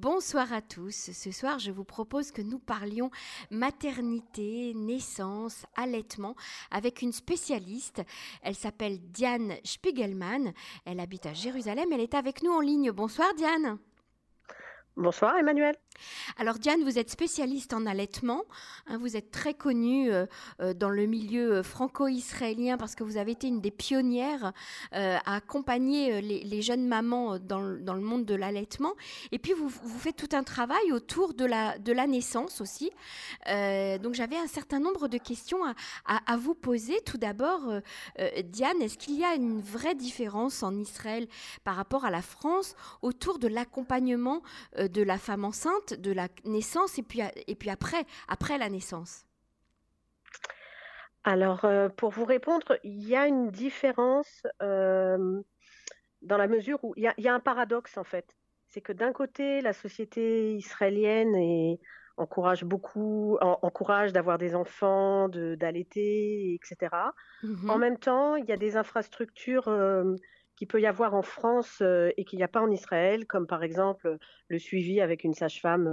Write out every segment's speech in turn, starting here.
Bonsoir à tous. Ce soir, je vous propose que nous parlions maternité, naissance, allaitement avec une spécialiste. Elle s'appelle Diane Spiegelman. Elle habite à Jérusalem. Elle est avec nous en ligne. Bonsoir Diane. Bonsoir Emmanuel. Alors Diane, vous êtes spécialiste en allaitement. Hein, vous êtes très connue euh, euh, dans le milieu euh, franco-israélien parce que vous avez été une des pionnières à accompagner les, jeunes mamans dans, le monde de l'allaitement. Et puis vous, faites tout un travail autour de la naissance aussi. donc j'avais un certain nombre de questions à, vous poser. Tout d'abord, Diane, est-ce qu'il y a une vraie différence en Israël par rapport à la France autour de l'accompagnement de la femme enceinte de la naissance et puis, et puis après, après la naissance Alors, euh, pour vous répondre, il y a une différence euh, dans la mesure où il y, a, un paradoxe en fait. C'est que d'un côté, la société israélienne encourage beaucoup, encourage d'avoir des enfants, d'allaiter, etc. Mm-hmm. En même temps, il y a des infrastructures euh, qu'il peut y avoir en France euh, et qu'il n'y a pas en Israël, comme par exemple le suivi avec une sage-femme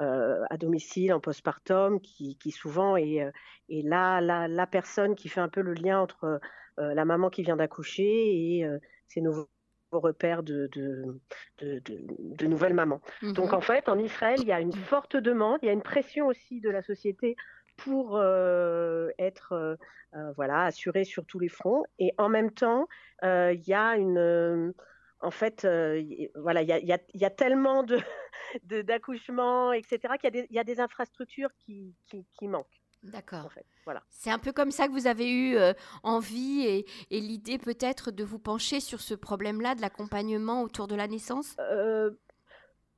euh, euh, à domicile en postpartum, qui, qui souvent est, est là, la, personne qui fait un peu le lien entre la maman qui vient d'accoucher et ses nouveaux repères de, de, de, nouvelles mamans. Mmh Donc en fait, en Israël, il y a une forte demande, il y a une pression aussi de la société pour euh, être euh, euh, voilà assuré sur tous les fronts. Et en même temps, il y a une en fait, voilà, il y a, y a, tellement de d'accouchements, etc., qu'il y, y, a des infrastructures qui, qui, qui manquent. D'accord. En fait, voilà. C'est un peu comme ça que vous avez eu envie et, et l'idée peut-être de vous pencher sur ce problème-là de l'accompagnement autour de la naissance?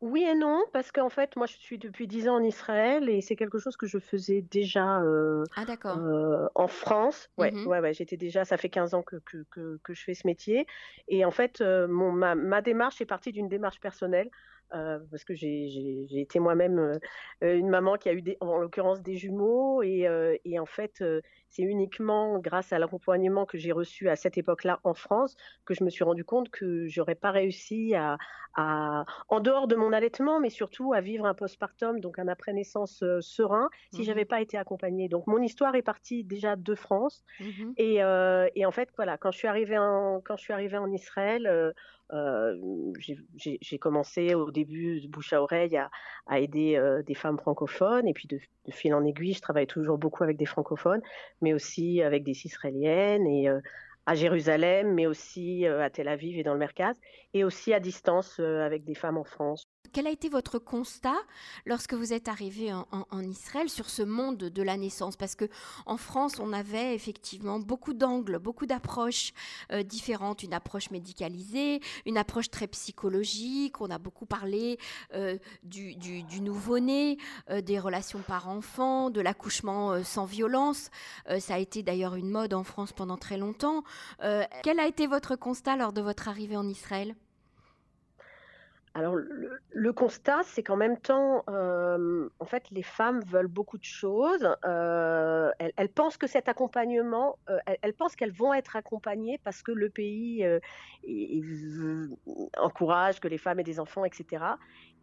Oui et non, parce qu'en fait, moi, je suis depuis 10 ans en Israël et c'est quelque chose que je faisais déjà euh, ah, euh, en France. Ouais, mmh ouais, ouais j'étais déjà, ça fait 15 ans que, que, que, je fais ce métier. Et en fait, euh, mon, ma, ma, démarche est partie d'une démarche personnelle. Parce que j'ai été moi-même une maman qui a eu des, en l'occurrence des jumeaux et, et en fait c'est uniquement grâce à l'accompagnement que j'ai reçu à cette époque-là en France que je me suis rendu compte que j'aurais pas réussi à, à, en dehors de mon allaitement, mais surtout à vivre un postpartum, donc un après-naissance serein, si mmh j'avais pas été accompagnée. Donc mon histoire est partie déjà de France mmh et, et, en fait voilà, quand je suis arrivée en quand je suis arrivée en Israël, euh, j'ai commencé au début de bouche à oreille à, aider euh, des femmes francophones et puis de, fil en aiguille, je travaille toujours beaucoup avec des francophones, mais aussi avec des israéliennes et euh, à Jérusalem, mais aussi à Tel Aviv et dans le Merkaz, et aussi à distance avec des femmes en France quel a été votre constat lorsque vous êtes arrivé en, Israël sur ce monde de la naissance? Parce que en France, on avait effectivement beaucoup d'angles, beaucoup d'approches euh, différentes. Une approche médicalisée, une approche très psychologique. On a beaucoup parlé euh, du, nouveau-né, euh, des relations par-enfant, de l'accouchement sans violence. ça a été d'ailleurs une mode en France pendant très longtemps. quel a été votre constat lors de votre arrivée en Israël? Alors, le, constat, c'est qu'en même temps, euh, en fait, les femmes veulent beaucoup de choses. Euh, elles, pensent que cet accompagnement, euh, elles, pensent qu'elles vont être accompagnées parce que le pays encourage que les femmes aient des enfants, etc.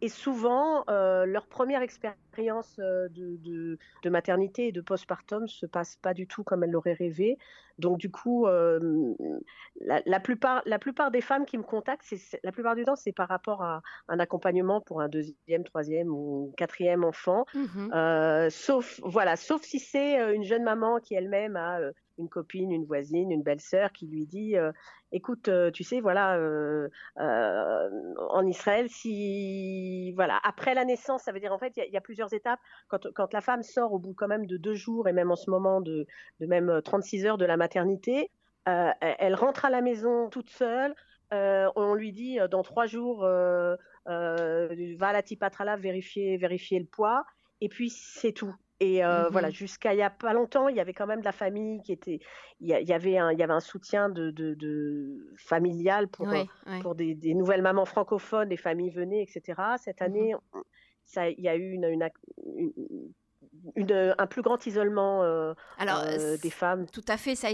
Et souvent, leur première expérience de, de, maternité et de postpartum se passe pas du tout comme elles l'auraient rêvé. Donc, du coup, la, la, plupart, la plupart des femmes qui me contactent, la plupart du temps, c'est par rapport à un accompagnement pour un deuxième, troisième ou quatrième enfant. Mmh euh, sauf, voilà, sauf si c'est euh, une jeune maman qui elle-même a euh, une copine, une voisine, une belle-sœur qui lui dit écoute, tu sais, voilà, en Israël, si voilà, après la naissance, ça veut dire en fait, il y, a plusieurs étapes. Quand, quand, la femme sort au bout quand même de deux jours et même en ce moment de, de même 36 heures de la maternité, elle rentre à la maison toute seule. on lui dit dans trois jours, euh, va à la Tipatrala vérifier, vérifier le poids, et puis c'est tout. Et euh, mmh voilà, jusqu'à il y a pas longtemps, il y avait quand même de la famille qui était, il y, avait un, il y avait un soutien de, de, familial pour euh, pour des, nouvelles mamans francophones, les familles venaient, etc. Cette mmh année, il y a eu une, un plus grand isolement Alors, des femmes. Tout à fait. Ça,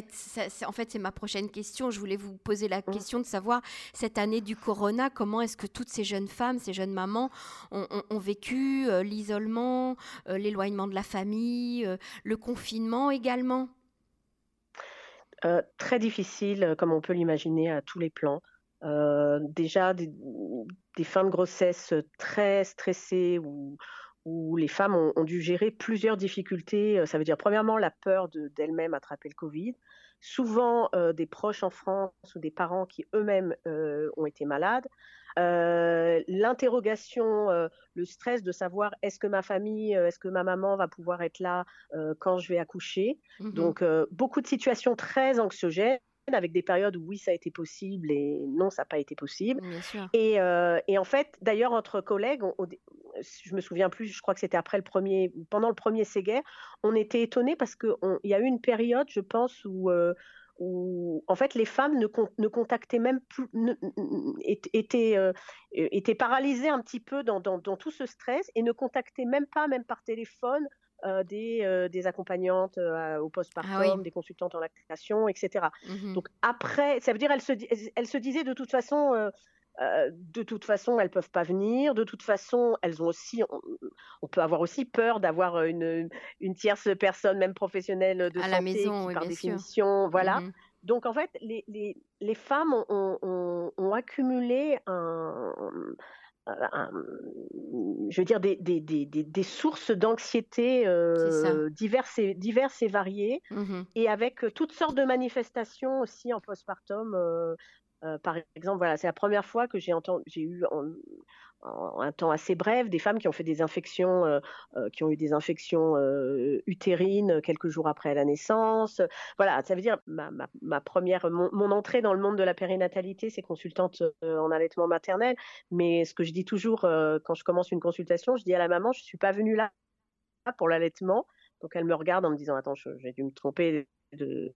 en fait, c'est ma prochaine question. Je voulais vous poser la mmh. question de savoir, cette année du corona, comment est-ce que toutes ces jeunes femmes, ces jeunes mamans ont, vécu l'isolement, l'éloignement de la famille, le confinement également? Très difficile, comme on peut l'imaginer, à tous les plans. déjà, des, des, fins de grossesse très stressées ou où les femmes ont, dû gérer plusieurs difficultés. Euh, ça veut dire, premièrement, la peur d'elles-mêmes attraper le Covid, souvent euh, des proches en France ou des parents qui eux-mêmes euh, ont été malades. L'interrogation, le stress de savoir est-ce que ma famille, est-ce que ma maman va pouvoir être là quand je vais accoucher? Mmh Donc, beaucoup de situations très anxiogènes avec des périodes où oui, ça a été possible et non, ça n'a pas été possible. Et, et, en fait, d'ailleurs, entre collègues, je me souviens plus, je crois que c'était après le premier, pendant le premier Séguer, on était étonnés parce qu'il y a eu une période, je pense, où, euh, où en fait les femmes ne, ne contactaient même plus, étaient, euh, étaient paralysées un petit peu dans, dans, tout ce stress et ne contactaient même pas, même par téléphone, euh, des, des, accompagnantes au postpartum, ah des consultantes en lactation, etc. Mmh Donc après, ça veut dire elles se, elles se disaient de toute façon, euh, de toute façon, elles peuvent pas venir. De toute façon, elles ont aussi, on, peut avoir aussi peur d'avoir une, une, tierce personne, même professionnelle de à santé, la maison, qui, par définition, voilà. Mmh Donc en fait, les, les, les femmes ont, ont, accumulé un, je veux dire, des, des, des, des sources d'anxiété euh, diverses, et, diverses et variées, mmh et avec toutes sortes de manifestations aussi en postpartum. Euh, euh, par exemple, voilà, c'est la première fois que j'ai eu en, un temps assez bref des femmes qui ont fait des infections, euh, euh, qui ont eu des infections utérines quelques jours après la naissance. Voilà, ça veut dire ma, première, mon, entrée dans le monde de la périnatalité, c'est consultante en allaitement maternel. Mais ce que je dis toujours quand je commence une consultation, je dis à la maman, je suis pas venue là pour l'allaitement. Donc elle me regarde en me disant attends, j'ai dû me tromper de,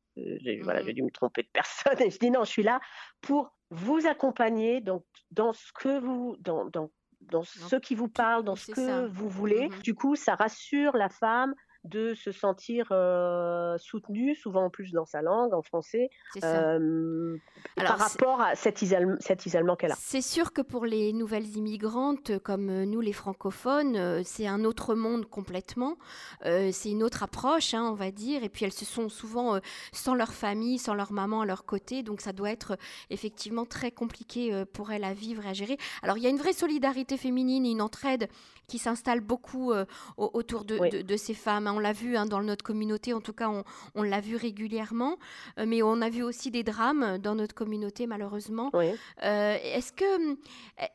voilà, j'ai mmh dû me tromper de personne. Et je dis non, je suis là pour vous accompagner donc, dans ce que vous, dans, dans, dans ce qui vous parle, dans ce que vous voulez. Mmh du coup, ça rassure la femme de se sentir euh, soutenu, souvent en plus dans sa langue, en français, euh, par rapport à cet, cet isolement qu'elle a. C'est sûr que pour les nouvelles immigrantes comme nous, les francophones, euh, c'est un autre monde complètement. c'est une autre approche, hein, on va dire. Et puis elles se sont souvent sans leur famille, sans leur maman à leur côté. Donc ça doit être effectivement très compliqué pour elles à vivre et à gérer. Alors il y a une vraie solidarité féminine et une entraide qui s'installe beaucoup autour de, de ces femmes on l'a vu hein, dans notre communauté, en tout cas, on, l'a vu régulièrement, euh, mais on a vu aussi des drames dans notre communauté, malheureusement. Euh, est-ce que,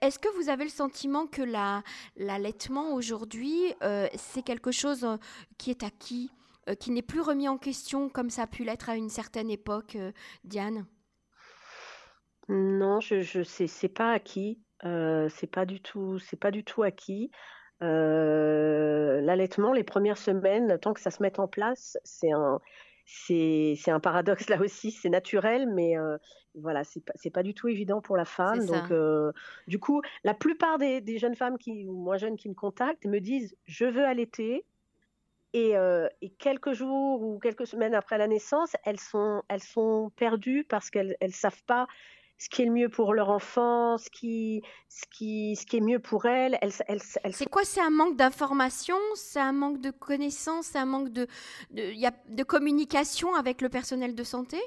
est que vous avez le sentiment que l'allaitement aujourd'hui, euh, c'est quelque chose qui est acquis, qui n'est plus remis en question comme ça a pu l'être à une certaine époque, Diane? Non, je, je c'est pas acquis. c'est pas du tout, c'est pas du tout acquis. Euh, l'allaitement, les premières semaines, tant que ça se met en place, c'est un, c'est, un paradoxe là aussi, c'est naturel, mais euh, voilà, c'est pas, pas du tout évident pour la femme. Donc, euh, du coup, la plupart des, jeunes femmes qui, ou moins jeunes qui me contactent me disent Je veux allaiter. Et, et, quelques jours ou quelques semaines après la naissance, elles sont, elles sont perdues parce qu'elles ne savent pas ce qui est le mieux pour leur enfant, ce qui, ce qui, ce qui est mieux pour elles. c'est quoi? C'est un manque d'information? C'est un manque de connaissances? C'est un manque de, de, y a de communication avec le personnel de santé?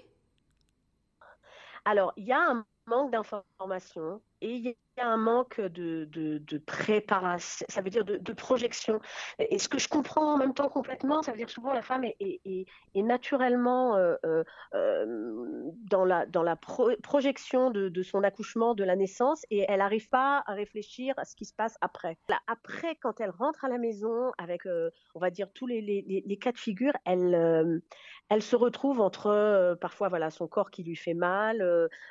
Alors, il y a un manque d'information et il y a un manque de, de, préparation, ça veut dire de, projection. Et ce que je comprends en même temps complètement, ça veut dire souvent la femme est, est, naturellement euh, euh, euh, dans la, dans la projection de, son accouchement, de la naissance, et elle n'arrive pas à réfléchir à ce qui se passe après. après, quand elle rentre à la maison avec, on va dire, tous les, les, cas de figure, elle, elle se retrouve entre parfois voilà, son corps qui lui fait mal,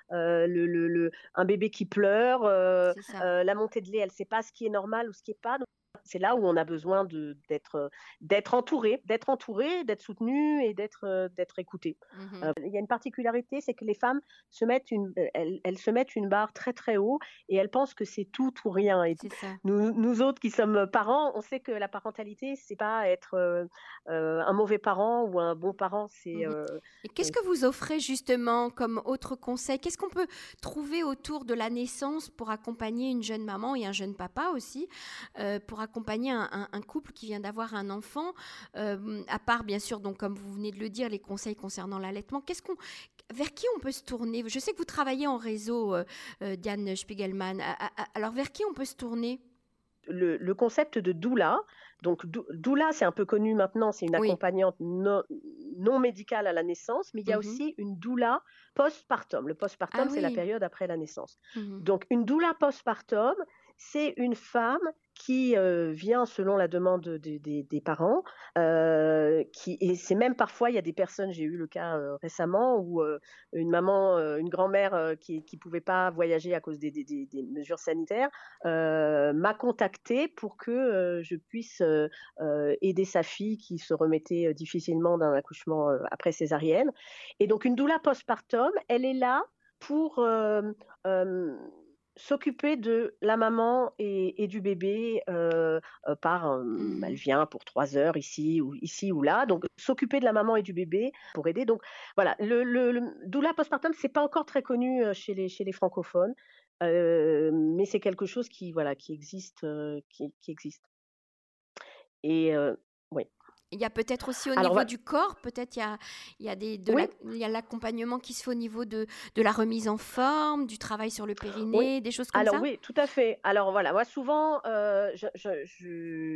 le, le, un bébé qui pleure, euh, euh, la montée de lait, elle ne sait pas ce qui est normal ou ce qui n'est pas. Donc C'est là où on a besoin d'être d'être entouré, d'être entouré, d'être soutenu et d'être d'être écouté. Mmh il y a une particularité, c'est que les femmes se mettent une, elles, se mettent une barre très très haut et elles pensent que c'est tout ou rien. Et nous, nous, autres qui sommes parents, on sait que la parentalité, c'est pas être un mauvais parent ou un bon parent. C'est. Mmh qu'est-ce que vous offrez justement comme autre conseil? Qu'est-ce qu'on peut trouver autour de la naissance pour accompagner une jeune maman et un jeune papa aussi, pour accompagner un, couple qui vient d'avoir un enfant, à part bien sûr, donc comme vous venez de le dire, les conseils concernant l'allaitement. Qu'est-ce qu'on, vers qui on peut se tourner? Je sais que vous travaillez en réseau, Diane Spiegelman. Alors vers qui on peut se tourner? Le, concept de doula, donc doula c'est un peu connu maintenant, c'est une accompagnante non, médicale à la naissance, mais il y a mmh aussi une doula postpartum. Le postpartum, ah c'est la période après la naissance. Mmh donc une doula postpartum, c'est une femme qui vient selon la demande des parents. et c'est même parfois, il y a des personnes, j'ai eu le cas récemment, où une maman, une grand-mère qui ne pouvait pas voyager à cause des, mesures sanitaires, m'a contacté pour que je puisse aider sa fille qui se remettait difficilement d'un accouchement après césarienne. Et donc une doula postpartum, elle est là pour s'occuper de la maman et, du bébé euh, euh, par euh, mmh elle vient pour trois heures ici ou ici ou là donc s'occuper de la maman et du bébé pour aider. Donc voilà le, le, doula postpartum c'est pas encore très connu chez les chez les francophones mais c'est quelque chose qui voilà qui existe qui, qui, existe. Et il y a peut-être aussi au niveau du corps, peut-être il y a, il y a, des, l'accompagnement qui se fait au niveau de, de, la remise en forme, du travail sur le périnée, des choses comme ça? Alors oui, tout à fait. Alors voilà, moi souvent, euh,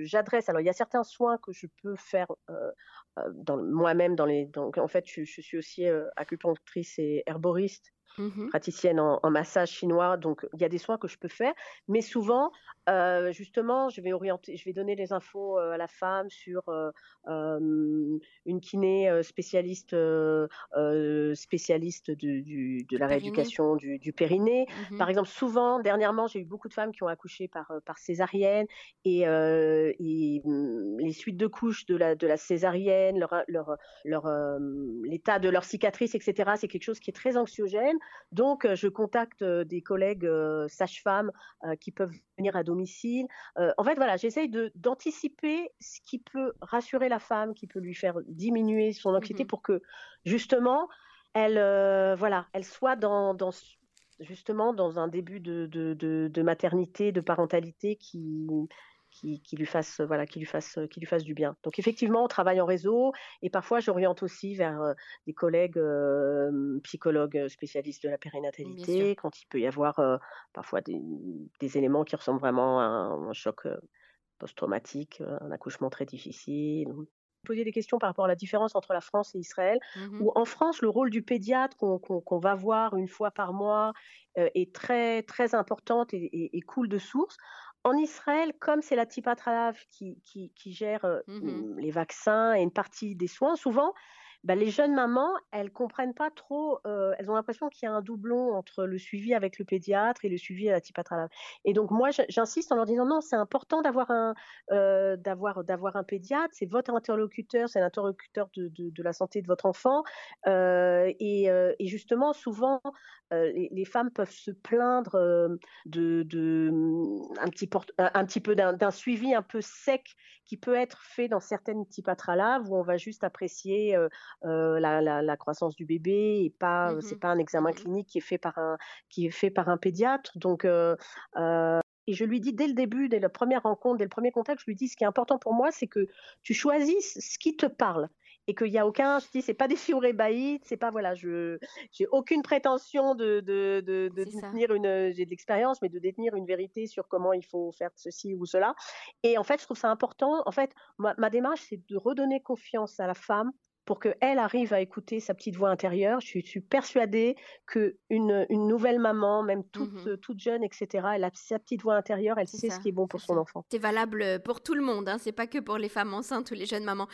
j'adresse, alors il y a certains soins que je peux faire euh, euh moi-même dans les, donc en fait je, je suis aussi euh, acupunctrice et herboriste Mmh praticienne en, massage chinois, donc il y a des soins que je peux faire, mais souvent, euh, justement, je vais orienter, je vais donner des infos euh, à la femme sur euh, une kiné spécialiste, spécialiste de, de la rééducation du, du périnée. Mmh par exemple, souvent, dernièrement, j'ai eu beaucoup de femmes qui ont accouché par, par césarienne et, mmh, les suites de couches de la, de la césarienne, leur, leur, leur l'état de leur cicatrice, etc., c'est quelque chose qui est très anxiogène. Donc, je contacte des collègues sages-femmes qui peuvent venir à domicile. en fait, voilà, j'essaye d'anticiper ce qui peut rassurer la femme, qui peut lui faire diminuer son anxiété mmh pour que, justement, elle, voilà, elle soit dans, justement dans un début de, de, maternité, de parentalité qui, qui, lui fasse voilà qui lui fasse qui lui fasse du bien. Donc effectivement, on travaille en réseau et parfois j'oriente aussi vers euh, des collègues euh, psychologues spécialistes de la périnatalité quand il peut y avoir euh, parfois des, éléments qui ressemblent vraiment à un, choc post-traumatique, un accouchement très difficile. Poser des questions par rapport à la différence entre la France et Israël, mmh où en France, le rôle du pédiatre qu'on va voir une fois par mois est très, très importante et, et cool de source. En Israël, comme c'est la Tipatralav qui, qui, qui gère mmh les vaccins et une partie des soins, souvent, bah, les jeunes mamans, elles comprennent pas trop, euh, elles ont l'impression qu'il y a un doublon entre le suivi avec le pédiatre et le suivi à la typatralave. Et donc moi, j'insiste en leur disant non, c'est important d'avoir un, euh, d'avoir, d'avoir un pédiatre, c'est votre interlocuteur, c'est l'interlocuteur de, de, la santé de votre enfant. Euh, et, justement, souvent, les, femmes peuvent se plaindre de, un petit, peu d'un, suivi un peu sec qui peut être fait dans certaines typatralaves où on va juste apprécier euh, la, croissance du bébé et pas, mmh c'est pas un examen mmh clinique qui est fait par un, qui est fait par un pédiatre. Donc, euh, euh, et je lui dis dès le début, dès la première rencontre, dès le premier contact, je lui dis ce qui est important pour moi, c'est que tu choisisses ce qui te parle et qu'il n'y a aucun, je dis, c'est pas des baïtes, c'est pas, voilà, je, j'ai aucune prétention de, de, de, de détenir une, j'ai de l'expérience, mais de détenir une vérité sur comment il faut faire ceci ou cela. Et en fait, je trouve ça important. En fait, ma démarche, c'est de redonner confiance à la femme pour qu'elle arrive à écouter sa petite voix intérieure. Je suis persuadée qu'une une nouvelle maman, même toute, mmh toute jeune, etc., elle a sa petite voix intérieure, elle sait ce qui est bon pour son enfant. C'est valable pour tout le monde, hein, c'est pas que pour les femmes enceintes ou les jeunes mamans.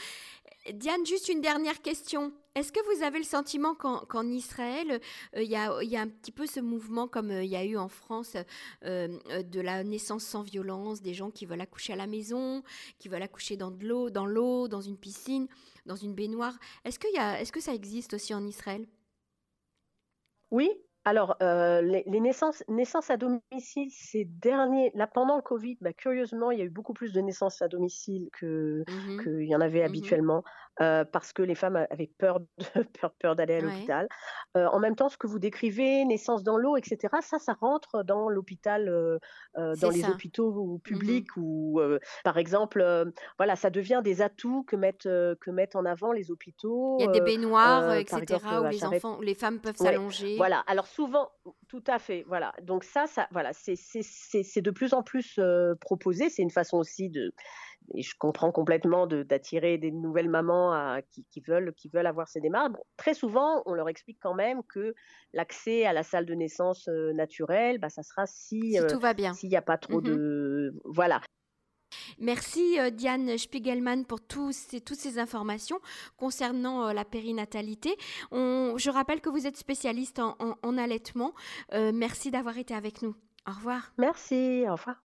Diane, juste une dernière question. Est-ce que vous avez le sentiment qu'en Israël, il y, a, un petit peu ce mouvement comme il y a eu en France de la naissance sans violence, des gens qui veulent accoucher à la maison, qui veulent accoucher dans de l'eau, dans l'eau, dans une piscine, dans une baignoire? Est-ce que, est que ça existe aussi en Israël? Oui, alors, euh, les, naissances, naissances, à domicile, ces derniers, là pendant le Covid, bah, curieusement, il y a eu beaucoup plus de naissances à domicile que mmh qu'il y en avait mmh habituellement, euh, parce que les femmes avaient peur peur, peur d'aller à l'hôpital. Euh, en même temps, ce que vous décrivez, naissance dans l'eau, etc., ça, ça rentre dans l'hôpital, dans les hôpitaux mmh publics, ou par exemple, voilà, ça devient des atouts que mettent que mettent en avant les hôpitaux. Il y a des baignoires, etc., où les enfants, les femmes peuvent s'allonger. Voilà. Alors souvent, tout à fait, voilà. Donc ça, ça voilà, c'est de plus en plus euh, proposé. C'est une façon aussi de, et je comprends complètement d'attirer des nouvelles mamans à, qui, veulent, qui veulent avoir ces démarches. très souvent, on leur explique quand même que l'accès à la salle de naissance euh, naturelle, bah, ça sera si, si tout va bien, s'il n'y a pas trop mmh de, voilà. Merci euh, Diane Spiegelman pour toutes ces informations concernant euh, la périnatalité. je rappelle que vous êtes spécialiste en, allaitement. Euh, merci d'avoir été avec nous. Au revoir. Merci, au revoir.